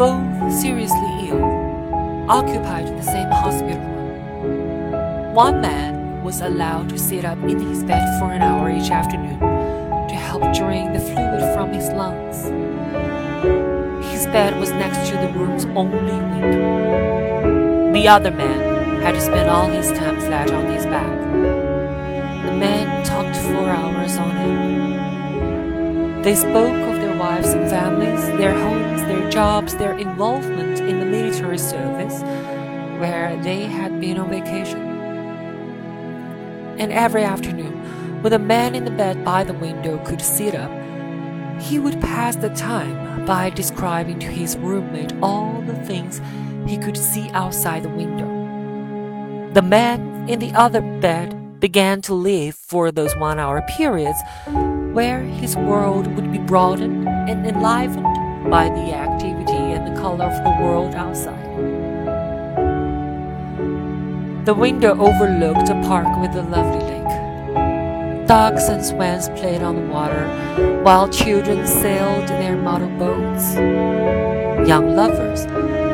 both seriously ill, occupied the same hospital room. One man was allowed to sit up in his bed for an hour each afternoon to help drain the fluid from his lungs. His bed was next to the room's only window. The other man had to spend all his time flat on his back. The man talked for hours on end. They spoke wives and families, their homes, their jobs, their involvement in the military service, where they had been on vacation. And every afternoon, when the man in the bed by the window could sit up, he would pass the time by describing to his roommate all the things he could see outside the window. The man in the other bed began to live for those one hour periods where his world would be broadened and enlivened by the activity and the color of the world outside. The window overlooked a park with a lovely lake. Ducks and swans played on the water, while children sailed their model boats. Young lovers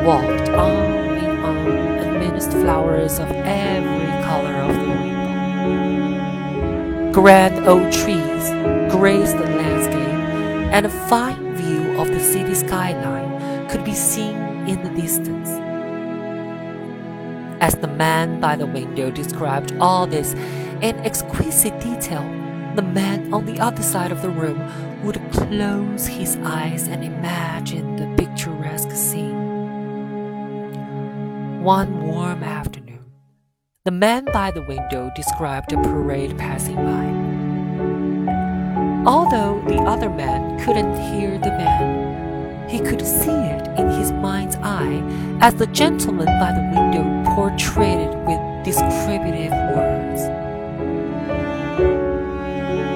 walked on and on amidst flowers of every color of the rainbow. Grand old trees graced the landscape, and a fine view of the city skyline could be seen in the distance. As the man by the window described all this in exquisite detail, the man on the other side of the room would close his eyes and imagine the picturesque scene. One warm afternoon, the man by the window described a parade passing by. Although the other man couldn't hear the man, he could see it in his mind's eye as the gentleman by the window portrayed it with descriptive words.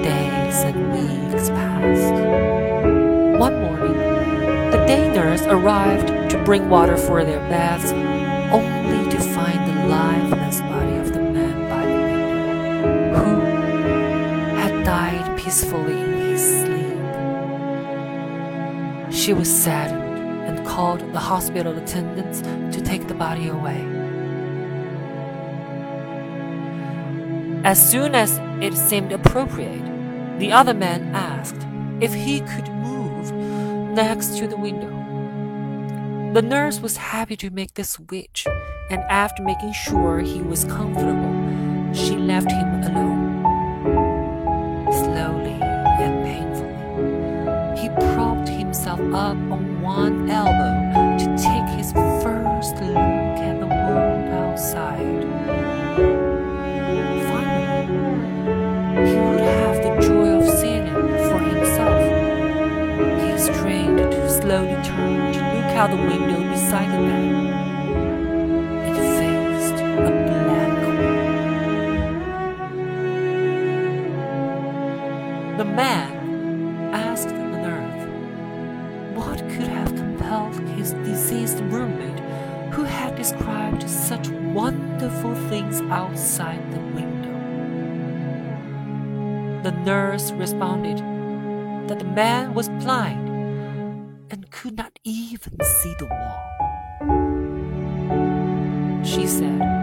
Days and weeks passed. One morning, the day nurse arrived to bring water for their baths, She was saddened and called the hospital attendants to take the body away. As soon as it seemed appropriate, the other man asked if he could move next to the window. The nurse was happy to make the switch, and after making sure he was comfortable, she left him alone. Himself up on one elbow to take his first look at the world outside. Finally, he would have the joy of seeing it for himself. He strained to slowly turn to look out the window beside the bed. It faced a black wall. The man his deceased roommate, who had described such wonderful things outside the window. The nurse responded that the man was blind and could not even see the wall. She said,